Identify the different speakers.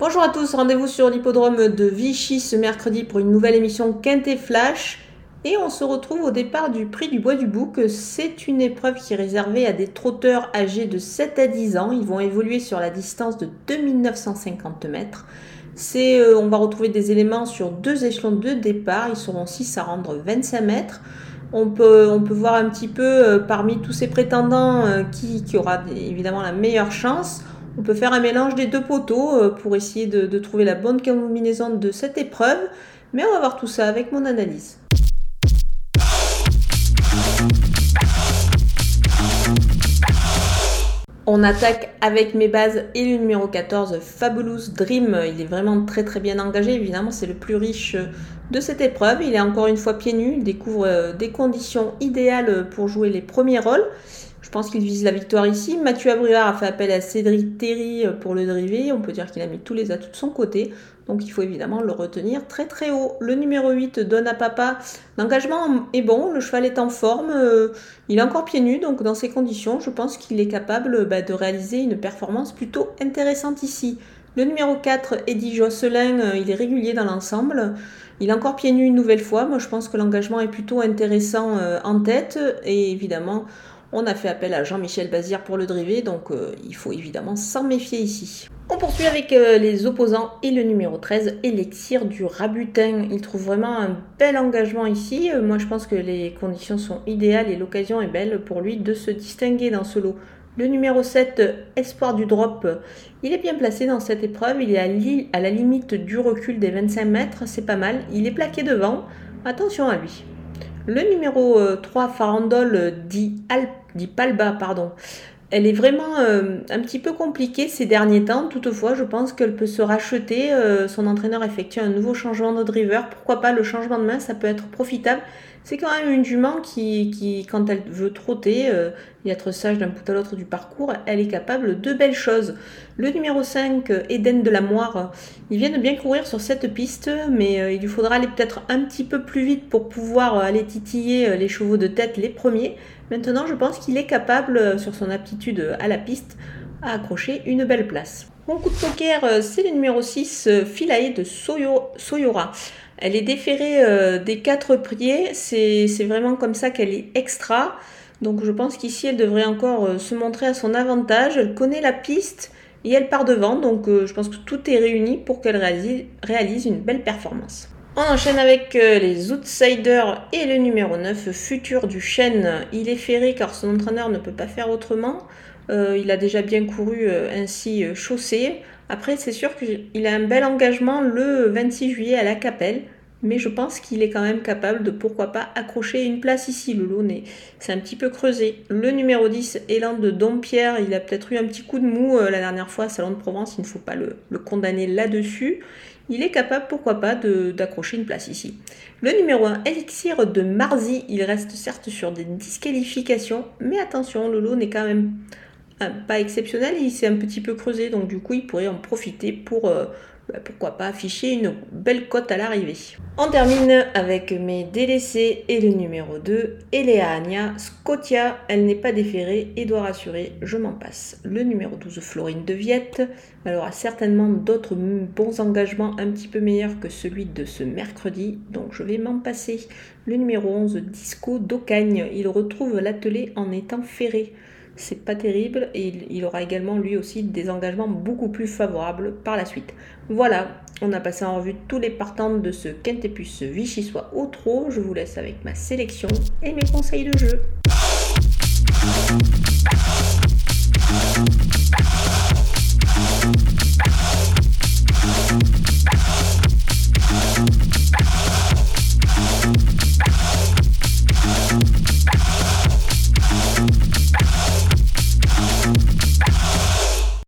Speaker 1: Bonjour à tous, rendez-vous sur l'hippodrome de Vichy ce mercredi pour une nouvelle émission Quintet Flash. Et on se retrouve au départ du prix du Bois du Bouc. C'est une épreuve qui est réservée à des trotteurs âgés de 7 à 10 ans. Ils vont évoluer sur la distance de 2950 mètres. C'est, euh, on va retrouver des éléments sur deux échelons de départ. Ils seront 6 à rendre 25 mètres. On peut, voir un petit peu euh, parmi tous ces prétendants euh, qui, qui aura évidemment la meilleure chance. On peut faire un mélange des deux poteaux euh, pour essayer de, trouver la bonne combinaison de cette épreuve, mais on va voir tout ça avec mon analyse. On attaque avec mes bases et le numéro 14, Fabulous Dream. Il est vraiment très très bien engagé. Évidemment, c'est le plus riche de cette épreuve. Il est encore une fois pieds nus. Il découvre euh, des conditions idéales pour jouer les premiers rôles. Je pense qu'il vise la victoire ici. Mathieu Abrivard a fait appel à Cédric Terry euh, pour le driver. On peut dire qu'il a mis tous les atouts de son côté. Donc il faut évidemment le retenir très très haut. Le numéro 8 donne à papa. L'engagement est bon, le cheval est en forme. Euh, il est encore pieds nus, donc dans ces conditions, je pense qu'il est capable bah, de réaliser une performance plutôt intéressante ici. Le numéro 4, Eddie Josselin, euh, il est régulier dans l'ensemble. Il est encore pieds nus une nouvelle fois. Moi, je pense que l'engagement est plutôt intéressant en tête. Et évidemment, on a fait appel à Jean-Michel Bazir pour le driver, donc euh, il faut évidemment s'en méfier ici. On poursuit avec euh, les opposants et le numéro 13, Elixir du Rabutin. Il trouve vraiment un bel engagement ici. Euh, moi, je pense que les conditions sont idéales et l'occasion est belle pour lui de se distinguer dans ce lot. Le numéro 7, Espoir du Drop, il est bien placé dans cette épreuve. Il est à la limite du recul des 25 mètres, c'est pas mal. Il est plaqué devant. Attention à lui. Le numéro 3, Farandole, dit Alp dit Palba, pardon. Elle est vraiment euh, un petit peu compliquée ces derniers temps. Toutefois, je pense qu'elle peut se racheter. Euh, son entraîneur effectue un nouveau changement de driver. Pourquoi pas le changement de main, ça peut être profitable. C'est quand même une jument qui, quand elle veut trotter euh, et être sage d'un bout à l'autre du parcours, elle est capable de belles choses. Le numéro 5, Eden de la Moire, il vient de bien courir sur cette piste, mais il lui faudra aller peut-être un petit peu plus vite pour pouvoir aller titiller les chevaux de tête les premiers. Maintenant, je pense qu'il est capable, euh, sur son aptitude à la piste, à accrocher une belle place. Mon coup de poker, euh, c'est le numéro 6, euh, Philae de Soyora. Elle est déférée des quatre priers, c'est vraiment comme ça qu'elle est extra. Donc je pense qu'ici, elle devrait encore se montrer à son avantage. Elle connaît la piste et elle part devant, donc je pense que tout est réuni pour qu'elle réalise une belle performance. On enchaîne avec euh, les outsiders et le numéro 9, Futur du Chêne. Il est ferré car son entraîneur ne peut pas faire autrement. Euh, il a déjà bien couru euh, ainsi chaussé. Après, c'est sûr qu'il a un bel engagement le 26 juillet à la Capelle. Mais je pense qu'il est quand même capable de pourquoi pas accrocher une place ici. Le lot c'est un petit peu creusé. Le numéro 10, Élan de Dompierre, il a peut-être eu un petit coup de mou la dernière fois à Salon de Provence. Il ne faut pas le condamner là-dessus il est capable, pourquoi pas, d'accrocher une place ici. Le numéro 1, Elixir de Marzi, il reste certes sur des disqualifications, mais attention, le n'est quand même pas exceptionnel, il s'est un petit peu creusé, donc du coup il pourrait en profiter pour euh, bah, pourquoi pas afficher une belle cote à l'arrivée. On termine avec mes délaissés et le numéro 2, Eleania Scotia. Elle n'est pas déférée et doit rassurer, je m'en passe. Le numéro 12, Florine de Viette. Elle aura certainement d'autres bons engagements un petit peu meilleurs que celui de ce mercredi, donc je vais m'en passer. Le numéro 11, Disco d'Ocagne. Il retrouve l'atelier en étant ferré c'est pas terrible et il, aura également lui aussi des engagements beaucoup plus favorables par la suite. Voilà, on a passé en revue tous les partants de ce Quintépus Vichy-Soit au trop. Je vous laisse avec ma sélection et mes conseils de jeu.